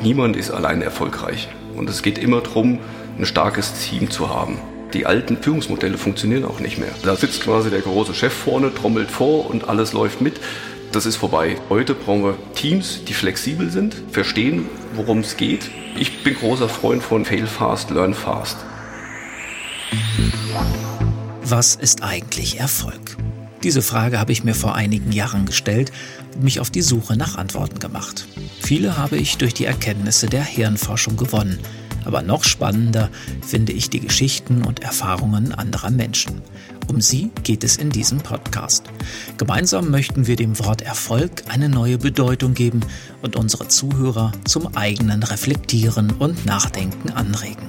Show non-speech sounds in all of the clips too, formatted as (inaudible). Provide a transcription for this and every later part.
Niemand ist allein erfolgreich. Und es geht immer darum, ein starkes Team zu haben. Die alten Führungsmodelle funktionieren auch nicht mehr. Da sitzt quasi der große Chef vorne, trommelt vor und alles läuft mit. Das ist vorbei. Heute brauchen wir Teams, die flexibel sind, verstehen, worum es geht. Ich bin großer Freund von Fail Fast, Learn Fast. Was ist eigentlich Erfolg? Diese Frage habe ich mir vor einigen Jahren gestellt und mich auf die Suche nach Antworten gemacht. Viele habe ich durch die Erkenntnisse der Hirnforschung gewonnen. Aber noch spannender finde ich die Geschichten und Erfahrungen anderer Menschen. Um sie geht es in diesem Podcast. Gemeinsam möchten wir dem Wort Erfolg eine neue Bedeutung geben und unsere Zuhörer zum eigenen Reflektieren und Nachdenken anregen.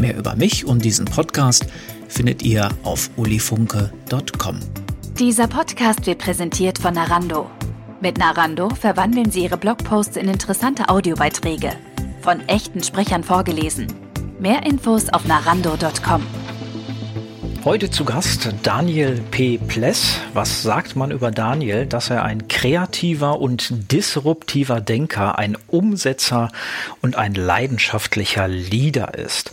Mehr über mich und diesen Podcast findet ihr auf ulifunke.com. Dieser Podcast wird präsentiert von Narando. Mit Narando verwandeln Sie Ihre Blogposts in interessante Audiobeiträge von echten Sprechern vorgelesen. Mehr Infos auf narando.com. Heute zu Gast Daniel P. Pless. Was sagt man über Daniel? Dass er ein kreativer und disruptiver Denker, ein Umsetzer und ein leidenschaftlicher Leader ist.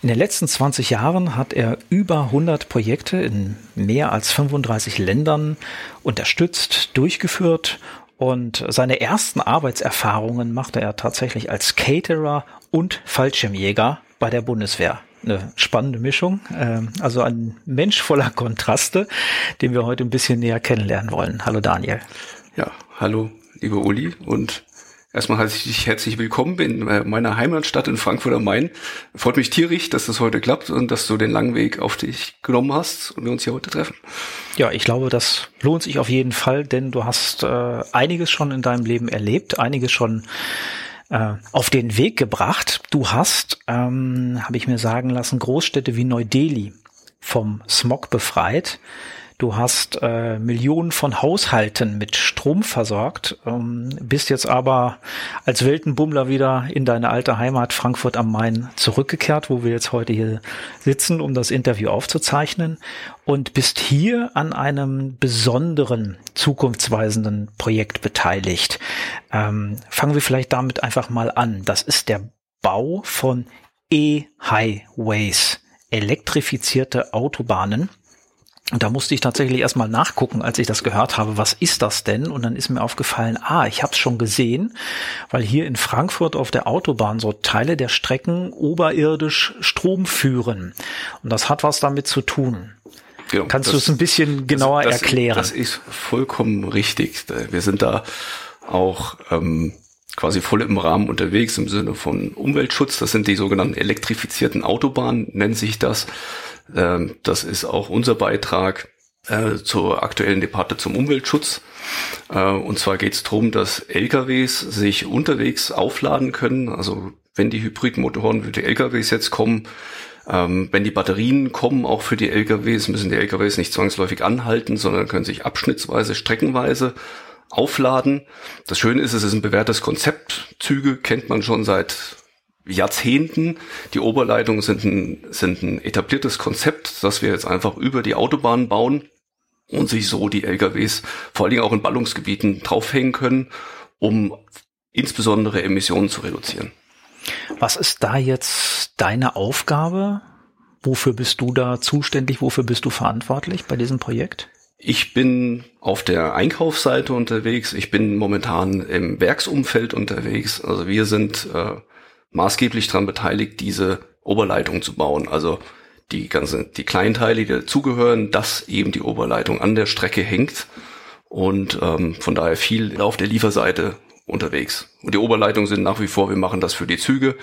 In den letzten 20 Jahren hat er über 100 Projekte in mehr als 35 Ländern unterstützt, durchgeführt und seine ersten Arbeitserfahrungen machte er tatsächlich als Caterer und Fallschirmjäger bei der Bundeswehr. Eine spannende Mischung, ähm, also ein Mensch voller Kontraste, den wir heute ein bisschen näher kennenlernen wollen. Hallo Daniel. Ja, hallo, liebe Uli und Erstmal heiße ich dich herzlich willkommen in äh, meiner Heimatstadt in Frankfurt am Main. Freut mich tierisch, dass das heute klappt und dass du den langen Weg auf dich genommen hast und wir uns hier heute treffen. Ja, ich glaube, das lohnt sich auf jeden Fall, denn du hast äh, einiges schon in deinem Leben erlebt, einiges schon äh, auf den Weg gebracht. Du hast, ähm, habe ich mir sagen lassen, Großstädte wie Neu-Delhi vom Smog befreit. Du hast äh, Millionen von Haushalten mit Strom versorgt, ähm, bist jetzt aber als Weltenbummler wieder in deine alte Heimat Frankfurt am Main zurückgekehrt, wo wir jetzt heute hier sitzen, um das Interview aufzuzeichnen und bist hier an einem besonderen, zukunftsweisenden Projekt beteiligt. Ähm, fangen wir vielleicht damit einfach mal an. Das ist der Bau von E-Highways, elektrifizierte Autobahnen. Und da musste ich tatsächlich erstmal nachgucken, als ich das gehört habe, was ist das denn? Und dann ist mir aufgefallen, ah, ich habe es schon gesehen, weil hier in Frankfurt auf der Autobahn so Teile der Strecken oberirdisch Strom führen. Und das hat was damit zu tun. Genau, Kannst du es ein bisschen genauer das, das, erklären? Das ist vollkommen richtig. Wir sind da auch ähm, quasi voll im Rahmen unterwegs im Sinne von Umweltschutz. Das sind die sogenannten elektrifizierten Autobahnen, nennt sich das. Ähm, das ist auch unser Beitrag äh, zur aktuellen Debatte zum Umweltschutz. Äh, und zwar geht es darum, dass LKWs sich unterwegs aufladen können. Also wenn die Hybridmotoren für die LKWs jetzt kommen, ähm, wenn die Batterien kommen, auch für die LKWs, müssen die LKWs nicht zwangsläufig anhalten, sondern können sich abschnittsweise, streckenweise aufladen. Das Schöne ist, es ist ein bewährtes Konzept. Züge kennt man schon seit Jahrzehnten. Die Oberleitungen sind ein, sind ein etabliertes Konzept, das wir jetzt einfach über die Autobahn bauen und sich so die LKWs vor allen Dingen auch in Ballungsgebieten draufhängen können, um insbesondere Emissionen zu reduzieren. Was ist da jetzt deine Aufgabe? Wofür bist du da zuständig? Wofür bist du verantwortlich bei diesem Projekt? Ich bin auf der Einkaufsseite unterwegs. Ich bin momentan im Werksumfeld unterwegs. Also wir sind äh, maßgeblich daran beteiligt, diese Oberleitung zu bauen. Also die ganze, die Kleinteile, die dazugehören, dass eben die Oberleitung an der Strecke hängt und ähm, von daher viel auf der Lieferseite unterwegs. Und die Oberleitungen sind nach wie vor, wir machen das für die Züge,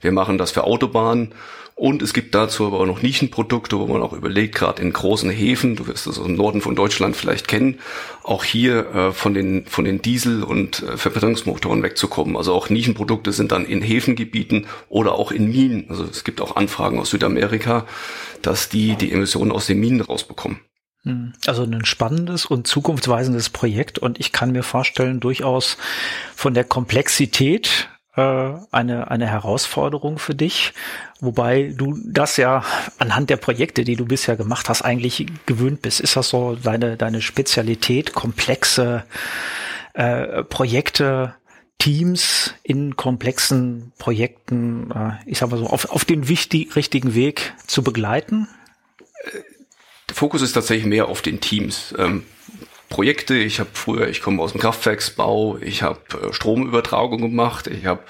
wir machen das für Autobahnen und es gibt dazu aber auch noch Nischenprodukte, wo man auch überlegt, gerade in großen Häfen, du wirst das aus dem Norden von Deutschland vielleicht kennen, auch hier äh, von den von den Diesel- und äh, Verbrennungsmotoren wegzukommen. Also auch Nischenprodukte sind dann in Häfengebieten oder auch in Minen. Also es gibt auch Anfragen aus Südamerika, dass die die Emissionen aus den Minen rausbekommen. Also ein spannendes und zukunftsweisendes Projekt und ich kann mir vorstellen, durchaus von der Komplexität äh, eine, eine Herausforderung für dich, wobei du das ja anhand der Projekte, die du bisher gemacht hast, eigentlich gewöhnt bist. Ist das so deine, deine Spezialität, komplexe äh, Projekte, Teams in komplexen Projekten, äh, ich sag mal so, auf, auf den wichtig, richtigen Weg zu begleiten? Der Fokus ist tatsächlich mehr auf den Teams. Ähm, Projekte, ich habe früher, ich komme aus dem Kraftwerksbau, ich habe äh, Stromübertragung gemacht, ich habe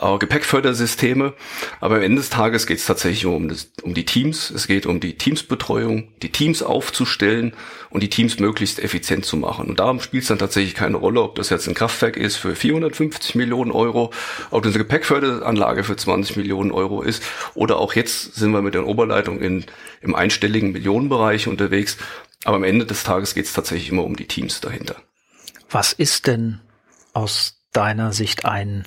äh, Gepäckfördersysteme. Aber am Ende des Tages geht es tatsächlich um, das, um die Teams. Es geht um die Teamsbetreuung, die Teams aufzustellen und die Teams möglichst effizient zu machen. Und darum spielt es dann tatsächlich keine Rolle, ob das jetzt ein Kraftwerk ist für 450 Millionen Euro, ob das eine Gepäckförderanlage für 20 Millionen Euro ist oder auch jetzt sind wir mit den Oberleitungen in, im einstelligen Millionenbereich unterwegs. Aber am Ende des Tages geht es tatsächlich immer um die Teams dahinter. Was ist denn aus deiner Sicht ein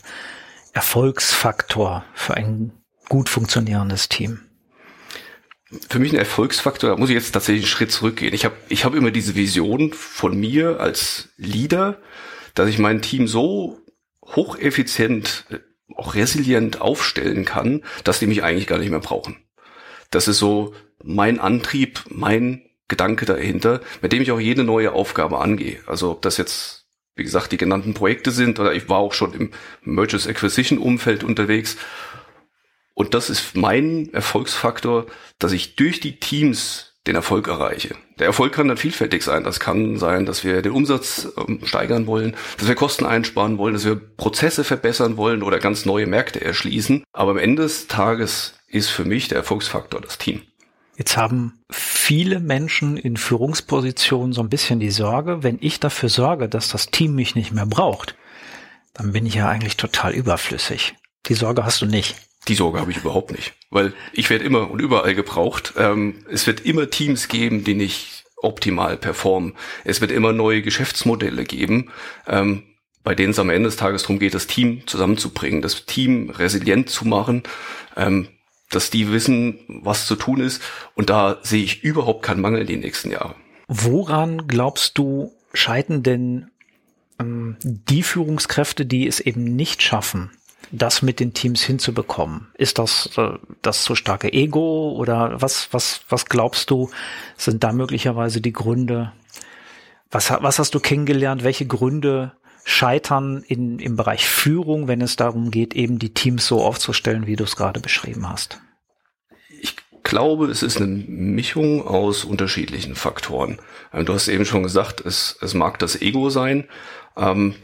Erfolgsfaktor für ein gut funktionierendes Team? Für mich ein Erfolgsfaktor, da muss ich jetzt tatsächlich einen Schritt zurückgehen. Ich habe ich hab immer diese Vision von mir als Leader, dass ich mein Team so hocheffizient, äh, auch resilient aufstellen kann, dass die mich eigentlich gar nicht mehr brauchen. Das ist so mein Antrieb, mein Gedanke dahinter, mit dem ich auch jede neue Aufgabe angehe. Also ob das jetzt wie gesagt, die genannten Projekte sind, oder ich war auch schon im Mergers Acquisition Umfeld unterwegs. Und das ist mein Erfolgsfaktor, dass ich durch die Teams den Erfolg erreiche. Der Erfolg kann dann vielfältig sein. Das kann sein, dass wir den Umsatz ähm, steigern wollen, dass wir Kosten einsparen wollen, dass wir Prozesse verbessern wollen oder ganz neue Märkte erschließen. Aber am Ende des Tages ist für mich der Erfolgsfaktor das Team. Jetzt haben viele Menschen in Führungspositionen so ein bisschen die Sorge, wenn ich dafür sorge, dass das Team mich nicht mehr braucht, dann bin ich ja eigentlich total überflüssig. Die Sorge hast du nicht. Die Sorge habe ich überhaupt nicht, weil ich werde immer und überall gebraucht. Ähm, es wird immer Teams geben, die nicht optimal performen. Es wird immer neue Geschäftsmodelle geben, ähm, bei denen es am Ende des Tages darum geht, das Team zusammenzubringen, das Team resilient zu machen. Dass die wissen, was zu tun ist. Und da sehe ich überhaupt keinen Mangel in den nächsten Jahren. Woran glaubst du, scheiden denn ähm, die Führungskräfte, die es eben nicht schaffen, das mit den Teams hinzubekommen? Ist das äh, das zu starke Ego oder was, was, was glaubst du, sind da möglicherweise die Gründe? Was, was hast du kennengelernt? Welche Gründe scheitern in, im Bereich Führung, wenn es darum geht, eben die Teams so aufzustellen, wie du es gerade beschrieben hast? Ich glaube, es ist eine Mischung aus unterschiedlichen Faktoren. Ähm, du hast eben schon gesagt, es, es mag das Ego sein, ähm,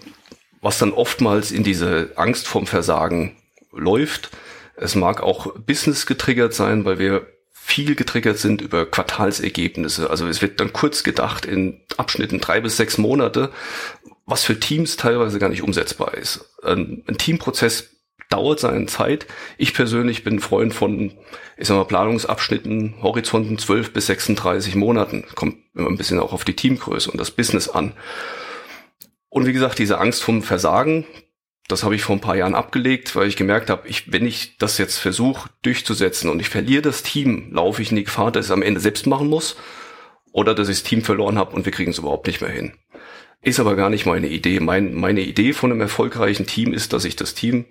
was dann oftmals in diese Angst vom Versagen läuft. Es mag auch Business getriggert sein, weil wir viel getriggert sind über Quartalsergebnisse. Also es wird dann kurz gedacht in Abschnitten drei bis sechs Monate, was für Teams teilweise gar nicht umsetzbar ist. Ein, ein Teamprozess dauert seine Zeit. Ich persönlich bin Freund von, ich sag mal, Planungsabschnitten, Horizonten 12 bis 36 Monaten. Kommt immer ein bisschen auch auf die Teamgröße und das Business an. Und wie gesagt, diese Angst vom Versagen, das habe ich vor ein paar Jahren abgelegt, weil ich gemerkt habe, ich, wenn ich das jetzt versuche durchzusetzen und ich verliere das Team, laufe ich in die Gefahr, dass ich es am Ende selbst machen muss oder dass ich das Team verloren habe und wir kriegen es überhaupt nicht mehr hin. Ist aber gar nicht meine Idee. Mein, meine Idee von einem erfolgreichen Team ist, dass ich das Team,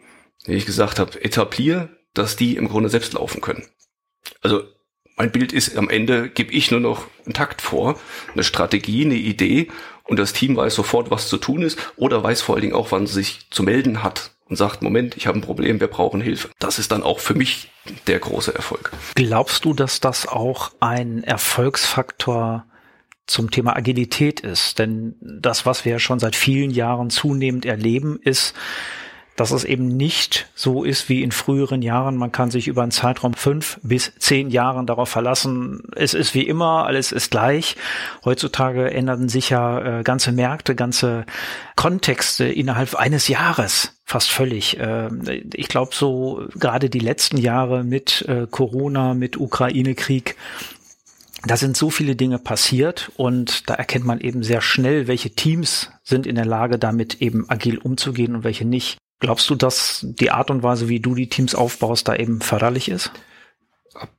wie ich gesagt habe, etabliere, dass die im Grunde selbst laufen können. Also mein Bild ist, am Ende gebe ich nur noch einen Takt vor, eine Strategie, eine Idee und das Team weiß sofort, was zu tun ist oder weiß vor allen Dingen auch, wann es sich zu melden hat und sagt, Moment, ich habe ein Problem, wir brauchen Hilfe. Das ist dann auch für mich der große Erfolg. Glaubst du, dass das auch ein Erfolgsfaktor zum Thema Agilität ist. Denn das, was wir schon seit vielen Jahren zunehmend erleben, ist, dass es eben nicht so ist wie in früheren Jahren. Man kann sich über einen Zeitraum fünf bis zehn Jahren darauf verlassen. Es ist wie immer, alles ist gleich. Heutzutage änderten sich ja äh, ganze Märkte, ganze Kontexte innerhalb eines Jahres fast völlig. Äh, ich glaube, so gerade die letzten Jahre mit äh, Corona, mit Ukraine-Krieg, da sind so viele Dinge passiert und da erkennt man eben sehr schnell, welche Teams sind in der Lage, damit eben agil umzugehen und welche nicht. Glaubst du, dass die Art und Weise, wie du die Teams aufbaust, da eben förderlich ist?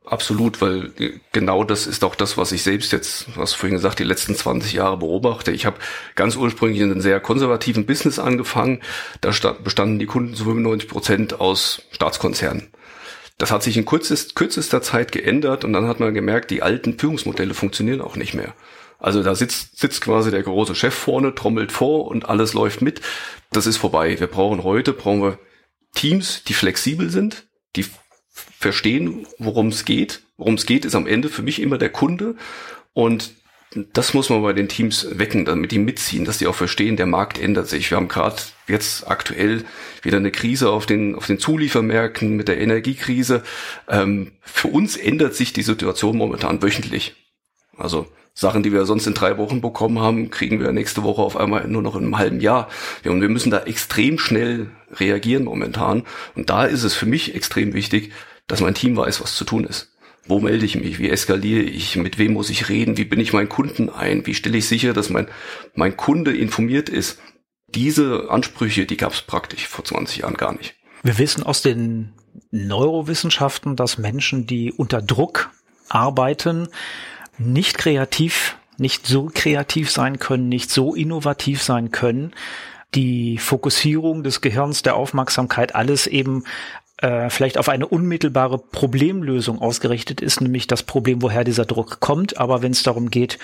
Absolut, weil genau das ist auch das, was ich selbst jetzt, was vorhin gesagt, die letzten 20 Jahre beobachte. Ich habe ganz ursprünglich in einem sehr konservativen Business angefangen. Da bestanden die Kunden zu 95 Prozent aus Staatskonzernen. Das hat sich in kürzest, kürzester Zeit geändert und dann hat man gemerkt, die alten Führungsmodelle funktionieren auch nicht mehr. Also da sitzt, sitzt quasi der große Chef vorne, trommelt vor und alles läuft mit. Das ist vorbei. Wir brauchen heute, brauchen wir Teams, die flexibel sind, die verstehen, worum es geht. Worum es geht, ist am Ende für mich immer der Kunde. Und das muss man bei den Teams wecken, damit die mitziehen, dass die auch verstehen, der Markt ändert sich. Wir haben gerade jetzt aktuell wieder eine Krise auf den, auf den Zuliefermärkten mit der Energiekrise. Ähm, für uns ändert sich die Situation momentan wöchentlich. Also Sachen, die wir sonst in drei Wochen bekommen haben, kriegen wir nächste Woche auf einmal nur noch in einem halben Jahr. Und wir müssen da extrem schnell reagieren momentan. Und da ist es für mich extrem wichtig, dass mein Team weiß, was zu tun ist. Wo melde ich mich? Wie eskaliere ich? Mit wem muss ich reden? Wie bin ich meinen Kunden ein? Wie stelle ich sicher, dass mein, mein Kunde informiert ist? Diese Ansprüche, die gab es praktisch vor 20 Jahren gar nicht. Wir wissen aus den Neurowissenschaften, dass Menschen, die unter Druck arbeiten, nicht kreativ, nicht so kreativ sein können, nicht so innovativ sein können, die Fokussierung des Gehirns, der Aufmerksamkeit, alles eben äh, vielleicht auf eine unmittelbare Problemlösung ausgerichtet ist, nämlich das Problem, woher dieser Druck kommt. Aber wenn es darum geht,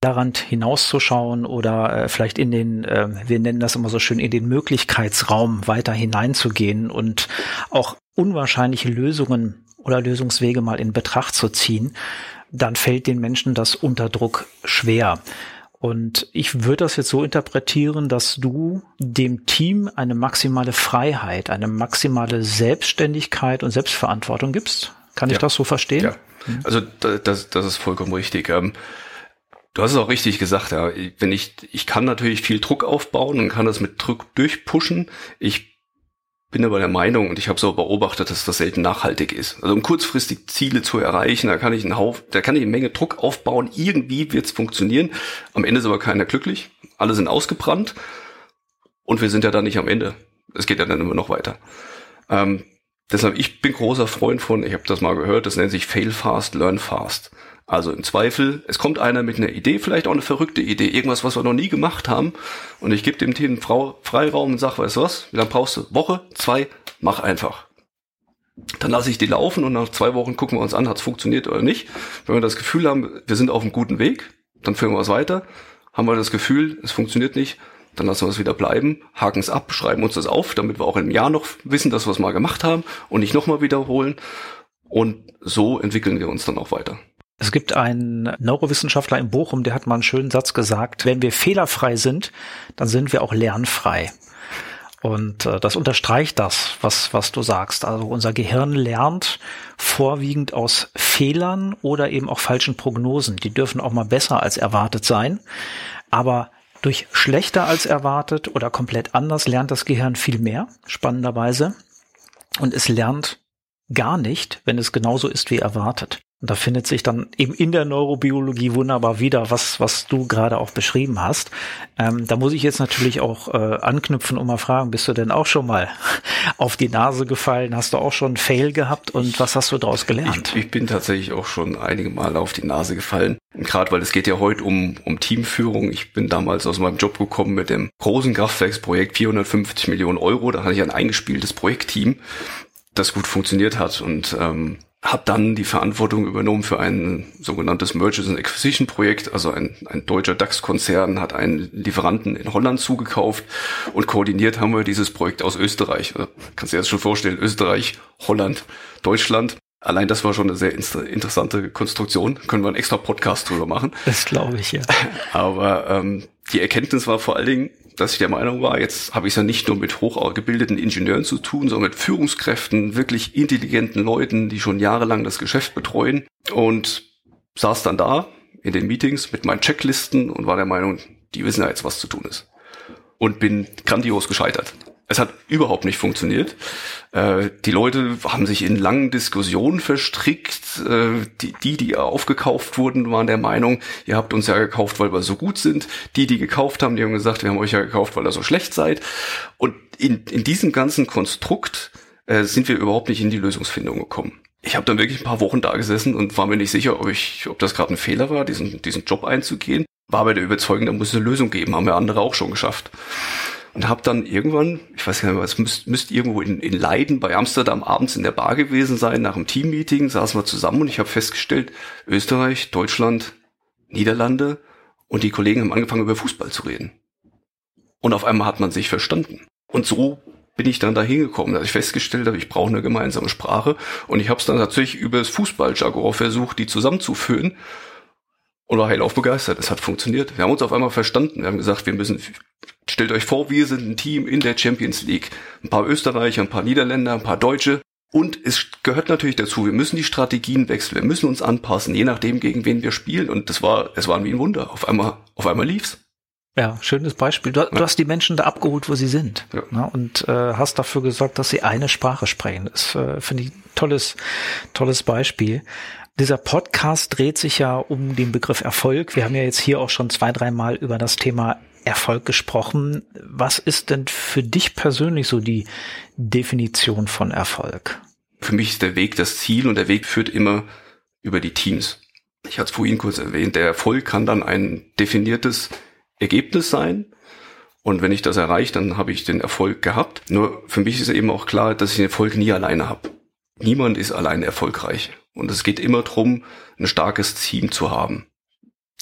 daran hinauszuschauen oder äh, vielleicht in den, äh, wir nennen das immer so schön, in den Möglichkeitsraum weiter hineinzugehen und auch unwahrscheinliche Lösungen oder Lösungswege mal in Betracht zu ziehen, dann fällt den Menschen das unter Druck schwer. Und ich würde das jetzt so interpretieren, dass du dem Team eine maximale Freiheit, eine maximale Selbstständigkeit und Selbstverantwortung gibst. Kann ich das so verstehen? Ja, mhm. also das, das ist vollkommen richtig. Ähm, du hast es auch richtig gesagt, ja. Wenn ich, ich kann natürlich viel Druck aufbauen und kann das mit Druck durchpushen. Ich bin aber der Meinung, und ich habe so beobachtet, dass das selten nachhaltig ist. Also um kurzfristig Ziele zu erreichen, da kann ich einen Haufen, da kann ich eine Menge Druck aufbauen, irgendwie wird es funktionieren. Am Ende ist aber keiner glücklich, alle sind ausgebrannt und wir sind ja dann nicht am Ende. Es geht ja dann immer noch weiter. Ähm, deshalb, ich bin großer Freund von, ich habe das mal gehört, das nennt sich Fail Fast, Learn Fast. Also im Zweifel, es kommt einer mit einer Idee, vielleicht auch eine verrückte Idee, irgendwas, was wir noch nie gemacht haben. Und ich gebe dem Team Freiraum und sage, weißt du was, wie lange brauchst du? Woche, zwei, mach einfach. Dann lasse ich die laufen und nach zwei Wochen gucken wir uns an, hat es funktioniert oder nicht. Wenn wir das Gefühl haben, wir sind auf einem guten Weg, dann führen wir es weiter. Haben wir das Gefühl, es funktioniert nicht, dann lassen wir es wieder bleiben, haken es ab, schreiben uns das auf, damit wir auch im Jahr noch wissen, dass wir es mal gemacht haben und nicht nochmal wiederholen. Und so entwickeln wir uns dann auch weiter. Es gibt einen Neurowissenschaftler in Bochum, der hat mal einen schönen Satz gesagt, wenn wir fehlerfrei sind, dann sind wir auch lernfrei. Und äh, das unterstreicht das, was, was du sagst. Also unser Gehirn lernt vorwiegend aus Fehlern oder eben auch falschen Prognosen. Die dürfen auch mal besser als erwartet sein. Aber durch schlechter als erwartet oder komplett anders lernt das Gehirn viel mehr, spannenderweise. Und es lernt gar nicht, wenn es genauso ist wie erwartet. Und da findet sich dann eben in der Neurobiologie wunderbar wieder, was, was du gerade auch beschrieben hast. Ähm, da muss ich jetzt natürlich auch äh, anknüpfen und mal fragen, bist du denn auch schon mal (laughs) auf die Nase gefallen? Hast du auch schon einen Fail gehabt und was hast du daraus gelernt? Ich, ich bin tatsächlich auch schon einige Male auf die Nase gefallen. Gerade weil es geht ja heute um, um Teamführung. Ich bin damals aus meinem Job gekommen mit dem großen Kraftwerksprojekt 450 Millionen Euro. Da hatte ich ein eingespieltes Projektteam, das gut funktioniert hat und ähm, habe dann die Verantwortung übernommen für ein sogenanntes Mergers and Acquisition Projekt. Also ein, ein deutscher DAX-Konzern hat einen Lieferanten in Holland zugekauft und koordiniert haben wir dieses Projekt aus Österreich. Also, kannst du dir das schon vorstellen, Österreich, Holland, Deutschland. Allein das war schon eine sehr interessante Konstruktion. Können wir einen extra Podcast drüber machen. Das glaube ich, ja. Aber ähm, die Erkenntnis war vor allen Dingen, dass ich der Meinung war, jetzt habe ich es ja nicht nur mit hochgebildeten Ingenieuren zu tun, sondern mit Führungskräften, wirklich intelligenten Leuten, die schon jahrelang das Geschäft betreuen und saß dann da in den Meetings mit meinen Checklisten und war der Meinung, die wissen ja jetzt, was zu tun ist. Und bin grandios gescheitert. Es hat überhaupt nicht funktioniert. Äh, die Leute haben sich in langen Diskussionen verstrickt. Äh, die, die, aufgekauft wurden, waren der Meinung, ihr habt uns ja gekauft, weil wir so gut sind. Die, die gekauft haben, die haben gesagt, wir haben euch ja gekauft, weil ihr so schlecht seid. Und in, in diesem ganzen Konstrukt äh, sind wir überhaupt nicht in die Lösungsfindung gekommen. Ich habe dann wirklich ein paar Wochen da gesessen und war mir nicht sicher, ob ich, ob das gerade ein Fehler war, diesen, diesen Job einzugehen. War aber der Überzeugung, da muss es eine Lösung geben, haben ja andere auch schon geschafft und habe dann irgendwann, ich weiß gar nicht mehr, es müsste müsst irgendwo in, in Leiden bei Amsterdam abends in der Bar gewesen sein, nach einem Teammeeting, saßen wir zusammen und ich habe festgestellt, Österreich, Deutschland, Niederlande und die Kollegen haben angefangen über Fußball zu reden. Und auf einmal hat man sich verstanden. Und so bin ich dann da hingekommen, dass ich festgestellt habe, ich brauche eine gemeinsame Sprache. Und ich habe es dann tatsächlich über das Fußballjargon versucht, die zusammenzuführen. Und war hellauf begeistert. Es hat funktioniert. Wir haben uns auf einmal verstanden. Wir haben gesagt, wir müssen, stellt euch vor, wir sind ein Team in der Champions League. Ein paar Österreicher, ein paar Niederländer, ein paar Deutsche. Und es gehört natürlich dazu, wir müssen die Strategien wechseln, wir müssen uns anpassen, je nachdem, gegen wen wir spielen. Und das war, es war wie ein Wunder. Auf einmal, auf einmal lief's. Ja, schönes Beispiel. Du, du, hast die Menschen da abgeholt, wo sie sind. Ja. Ne, und äh, hast dafür gesorgt, dass sie eine Sprache sprechen. Das äh, finde ich tolles, tolles Beispiel. Dieser Podcast dreht sich ja um den Begriff Erfolg. Wir haben ja jetzt hier auch schon zwei, dreimal über das Thema Erfolg gesprochen. Was ist denn für dich persönlich so die Definition von Erfolg? Für mich ist der Weg das Ziel und der Weg führt immer über die Teams. Ich hatte es vorhin kurz erwähnt, der Erfolg kann dann ein definiertes Ergebnis sein. Und wenn ich das erreiche, dann habe ich den Erfolg gehabt. Nur für mich ist eben auch klar, dass ich den Erfolg nie alleine habe. Niemand ist alleine erfolgreich. Und es geht immer darum, ein starkes Team zu haben.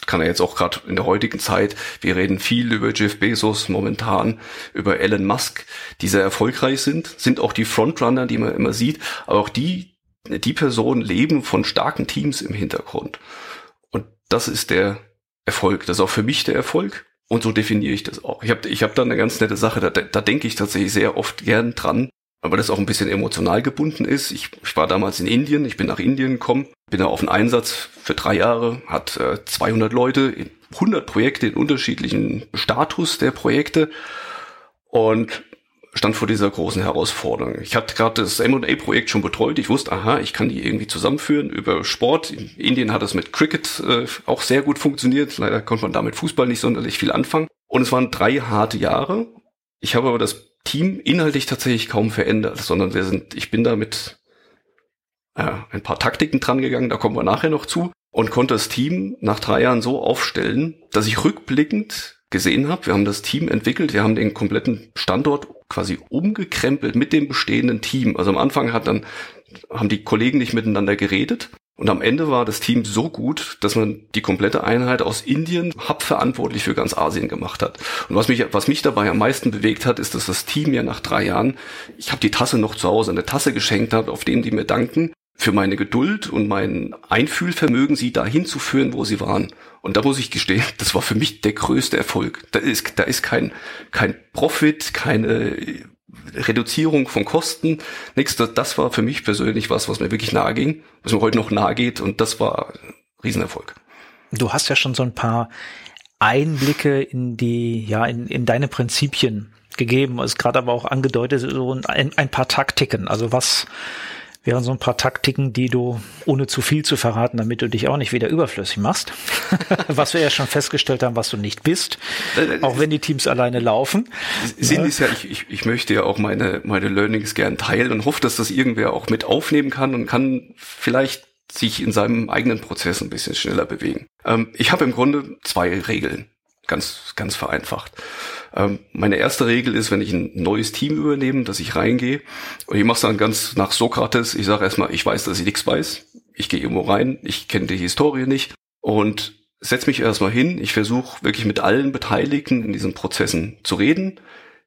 Kann er jetzt auch gerade in der heutigen Zeit, wir reden viel über Jeff Bezos momentan, über Elon Musk, die sehr erfolgreich sind, sind auch die Frontrunner, die man immer sieht, aber auch die, die Personen leben von starken Teams im Hintergrund. Und das ist der Erfolg. Das ist auch für mich der Erfolg. Und so definiere ich das auch. Ich habe ich hab da eine ganz nette Sache, da, da denke ich tatsächlich sehr oft gern dran, aber das auch ein bisschen emotional gebunden ist. Ich, ich war damals in Indien, ich bin nach Indien gekommen, bin da auf einen Einsatz für drei Jahre, hat äh, 200 Leute, 100 Projekte in unterschiedlichen Status der Projekte und stand vor dieser großen Herausforderung. Ich hatte gerade das M&A-Projekt schon betreut. Ich wusste, aha, ich kann die irgendwie zusammenführen über Sport. In Indien hat es mit Cricket äh, auch sehr gut funktioniert. Leider konnte man damit Fußball nicht sonderlich viel anfangen. Und es waren drei harte Jahre. Ich habe aber das Team inhaltlich tatsächlich kaum verändert, sondern wir sind, ich bin da mit äh, ein paar Taktiken dran gegangen, da kommen wir nachher noch zu, und konnte das Team nach drei Jahren so aufstellen, dass ich rückblickend gesehen habe. Wir haben das Team entwickelt, wir haben den kompletten Standort quasi umgekrempelt mit dem bestehenden Team. Also am Anfang hat dann, haben die Kollegen nicht miteinander geredet. Und am Ende war das Team so gut, dass man die komplette Einheit aus Indien hauptverantwortlich für ganz Asien gemacht hat. Und was mich, was mich dabei am meisten bewegt hat, ist, dass das Team ja nach drei Jahren, ich habe die Tasse noch zu Hause, eine Tasse geschenkt hat, auf denen die mir danken, für meine Geduld und mein Einfühlvermögen, sie dahin zu führen, wo sie waren. Und da muss ich gestehen, das war für mich der größte Erfolg. Da ist, da ist kein, kein Profit, keine Reduzierung von Kosten, nichts. Das war für mich persönlich was, was mir wirklich nahe ging, was mir heute noch nahe geht. Und das war ein Riesenerfolg. Du hast ja schon so ein paar Einblicke in die, ja, in, in deine Prinzipien gegeben. Es gerade aber auch angedeutet, so ein, ein paar Taktiken. Also was, wären so ein paar Taktiken, die du, ohne zu viel zu verraten, damit du dich auch nicht wieder überflüssig machst, (laughs) was wir ja schon festgestellt haben, was du nicht bist, auch wenn die Teams alleine laufen. Sinn ja. ist ja, ich, ich, ich möchte ja auch meine, meine Learnings gern teilen und hoffe, dass das irgendwer auch mit aufnehmen kann und kann vielleicht sich in seinem eigenen Prozess ein bisschen schneller bewegen. Ähm, ich habe im Grunde zwei Regeln, ganz, ganz vereinfacht. Ähm, meine erste Regel ist, wenn ich ein neues Team übernehme, dass ich reingehe und ich mache es dann ganz nach Sokrates. Ich sage erstmal, ich weiß, dass ich nichts weiß. Ich gehe irgendwo rein, ich kenne die Historie nicht und setze mich erstmal hin. Ich versuche wirklich mit allen Beteiligten in diesen Prozessen zu reden.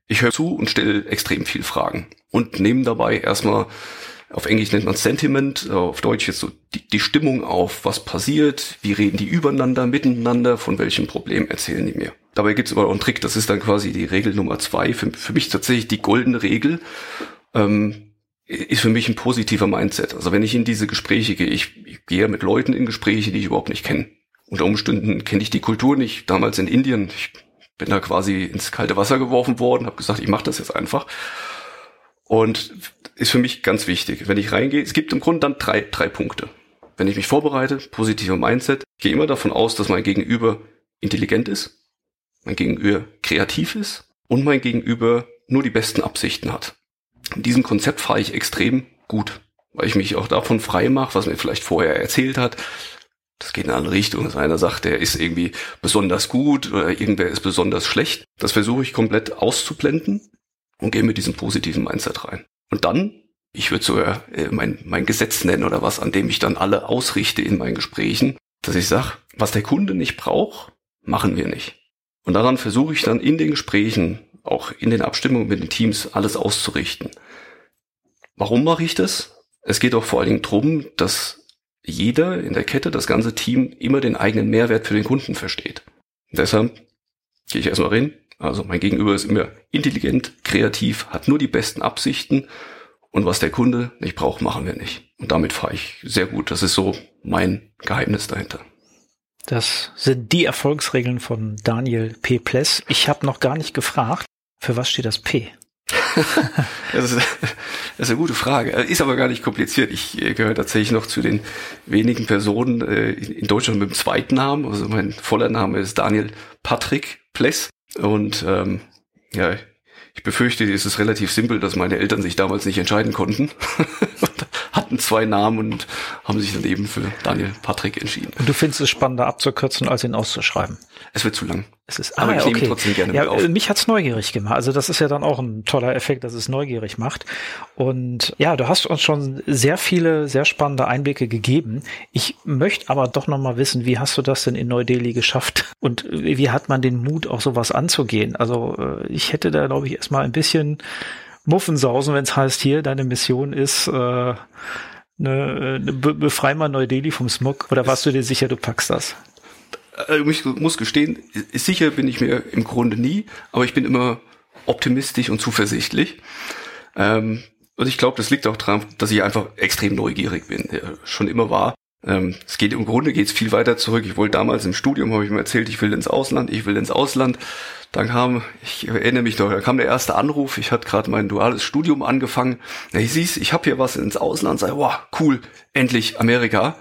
Ich höre zu und stelle extrem viel Fragen und nehme dabei erstmal auf Englisch nennt man Sentiment, auf Deutsch jetzt so die, die, Stimmung auf, was passiert, wie reden die übereinander, miteinander, von welchem Problem erzählen die mir. Dabei gibt es aber auch einen Trick, das ist dann quasi die Regel Nummer zwei. Für, für mich tatsächlich die goldene Regel. Ähm, ist für mich ein positiver Mindset. Also wenn ich in diese Gespräche gehe, ich, ich gehe mit Leuten in Gespräche, die ich überhaupt nicht kenne. Unter Umständen kenne ich die Kultur nicht. Damals in Indien, ich bin da quasi ins kalte Wasser geworfen worden, habe gesagt, ich mache das jetzt einfach. Und ist für mich ganz wichtig. Wenn ich reingehe, es gibt im Grunde dann drei, drei Punkte. Wenn ich mich vorbereite, positiver Mindset, gehe immer davon aus, dass mein Gegenüber intelligent ist, mein Gegenüber kreativ ist und mein Gegenüber nur die besten Absichten hat. In diesem Konzept fahre ich extrem gut, weil ich mich auch davon frei mache, was mir vielleicht vorher erzählt hat. Das geht in alle Richtungen. Dass einer sagt, der ist irgendwie besonders gut oder irgendwer ist besonders schlecht. Das versuche ich komplett auszublenden und gehe mit diesem positiven Mindset rein. Und dann, ich würde sogar äh, mein, mein Gesetz nennen oder was, an dem ich dann alle ausrichte in meinen Gesprächen, dass ich sage, was der Kunde nicht braucht, machen wir nicht. Und daran versuche ich dann in den Gesprächen, auch in den Abstimmungen mit den Teams, alles auszurichten. Warum mache ich das? Es geht auch vor allen Dingen darum, dass jeder in der Kette, das ganze Team, immer den eigenen Mehrwert für den Kunden versteht. Und deshalb gehe ich erstmal rein. Also mein Gegenüber ist immer intelligent, kreativ, hat nur die besten Absichten und was der Kunde nicht braucht, machen wir nicht. Und damit fahre ich sehr gut. Das ist so mein Geheimnis dahinter. Das sind die Erfolgsregeln von Daniel P. Pless. Ich habe noch gar nicht gefragt, für was steht das P? (laughs) das, ist, das ist eine gute Frage. Ist aber gar nicht kompliziert. Ich äh, gehöre tatsächlich noch zu den wenigen Personen äh, in Deutschland mit dem zweiten Namen. Also mein voller Name ist Daniel Patrick Pless. Und ähm, ja, ich befürchte, es ist relativ simpel, dass meine Eltern sich damals nicht entscheiden konnten. (laughs) hatten zwei Namen und haben sich dann eben für Daniel Patrick entschieden. Und du findest es spannender abzukürzen, als ihn auszuschreiben? Es wird zu lang. Es ist, aber ah, ich okay. nehme trotzdem gerne ja, mit auf. Mich hat's neugierig gemacht. Also das ist ja dann auch ein toller Effekt, dass es neugierig macht. Und ja, du hast uns schon sehr viele, sehr spannende Einblicke gegeben. Ich möchte aber doch noch mal wissen, wie hast du das denn in Neu-Delhi geschafft? Und wie hat man den Mut, auch sowas anzugehen? Also äh, ich hätte da, glaube ich, erstmal ein bisschen Muffensausen, wenn es heißt, hier, deine Mission ist, äh, ne, ne, be befrei mal Neu-Delhi vom Smog. Oder warst du dir sicher, du packst das? Äh, ich muss gestehen, sicher bin ich mir im Grunde nie, aber ich bin immer optimistisch und zuversichtlich. Ähm, und ich glaube, das liegt auch daran, dass ich einfach extrem neugierig bin, ja, schon immer war. Ähm, es geht im Grunde geht's viel weiter zurück. Ich wollte damals im Studium, habe ich mir erzählt, ich will ins Ausland, ich will ins Ausland. Dann kam, ich erinnere mich doch, da kam der erste Anruf. Ich hatte gerade mein duales Studium angefangen. Da hieß es, ich habe hier was ins Ausland. Sei, wow, cool, endlich Amerika.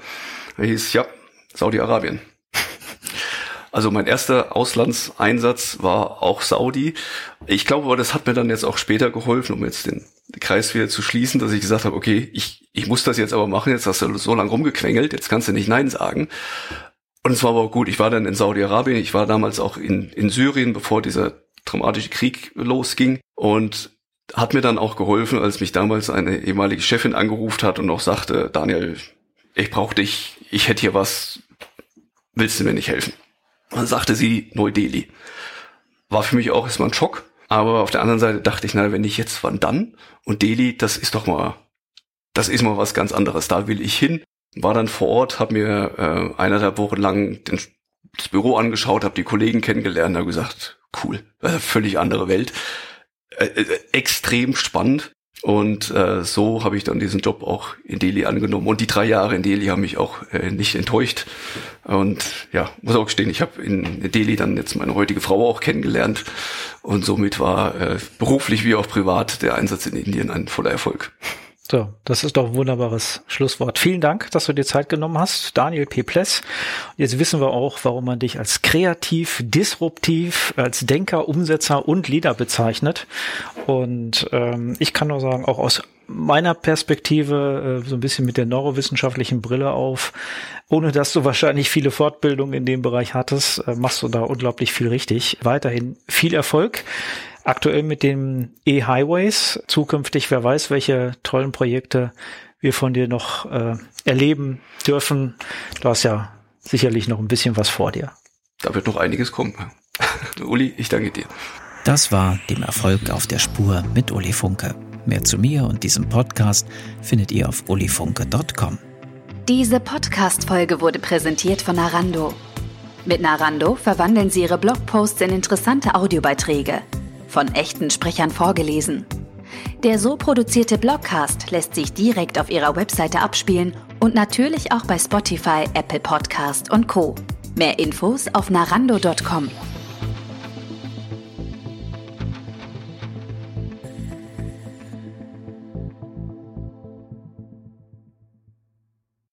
Da hieß ja, Saudi-Arabien. Also mein erster Auslandseinsatz war auch Saudi. Ich glaube aber, das hat mir dann jetzt auch später geholfen, um jetzt den Kreis wieder zu schließen, dass ich gesagt habe, okay, ich, ich muss das jetzt aber machen, jetzt hast du so lange rumgequengelt, jetzt kannst du nicht Nein sagen. Und es war aber auch gut, ich war dann in Saudi-Arabien, ich war damals auch in, in Syrien, bevor dieser dramatische Krieg losging und hat mir dann auch geholfen, als mich damals eine ehemalige Chefin angerufen hat und auch sagte, Daniel, ich brauche dich, ich hätte hier was, willst du mir nicht helfen? Dann sagte sie Neu-Delhi. War für mich auch erstmal ein Schock, aber auf der anderen Seite dachte ich, na, wenn nicht jetzt, wann dann? Und Delhi, das ist doch mal, das ist mal was ganz anderes. Da will ich hin. War dann vor Ort, habe mir äh, eineinhalb Wochen lang den, das Büro angeschaut, habe die Kollegen kennengelernt, habe gesagt, cool, äh, völlig andere Welt, äh, äh, extrem spannend. Und äh, so habe ich dann diesen Job auch in Delhi angenommen. Und die drei Jahre in Delhi haben mich auch äh, nicht enttäuscht. Und ja, muss auch gestehen, ich habe in Delhi dann jetzt meine heutige Frau auch kennengelernt. Und somit war äh, beruflich wie auch privat der Einsatz in Indien ein voller Erfolg. So, das ist doch ein wunderbares Schlusswort. Vielen Dank, dass du dir Zeit genommen hast, Daniel P. Pless. Jetzt wissen wir auch, warum man dich als kreativ, disruptiv, als Denker, Umsetzer und Leader bezeichnet. Und ähm, ich kann nur sagen, auch aus meiner Perspektive, äh, so ein bisschen mit der neurowissenschaftlichen Brille auf, ohne dass du wahrscheinlich viele Fortbildungen in dem Bereich hattest, äh, machst du da unglaublich viel richtig. Weiterhin viel Erfolg. Aktuell mit den E-Highways, zukünftig, wer weiß, welche tollen Projekte wir von dir noch äh, erleben dürfen. Du hast ja sicherlich noch ein bisschen was vor dir. Da wird noch einiges kommen. (laughs) Uli, ich danke dir. Das war dem Erfolg auf der Spur mit Uli Funke. Mehr zu mir und diesem Podcast findet ihr auf ulifunke.com. Diese Podcast-Folge wurde präsentiert von Narando. Mit Narando verwandeln Sie Ihre Blogposts in interessante Audiobeiträge von echten Sprechern vorgelesen. Der so produzierte Blogcast lässt sich direkt auf Ihrer Webseite abspielen und natürlich auch bei Spotify, Apple Podcast und Co. Mehr Infos auf narando.com.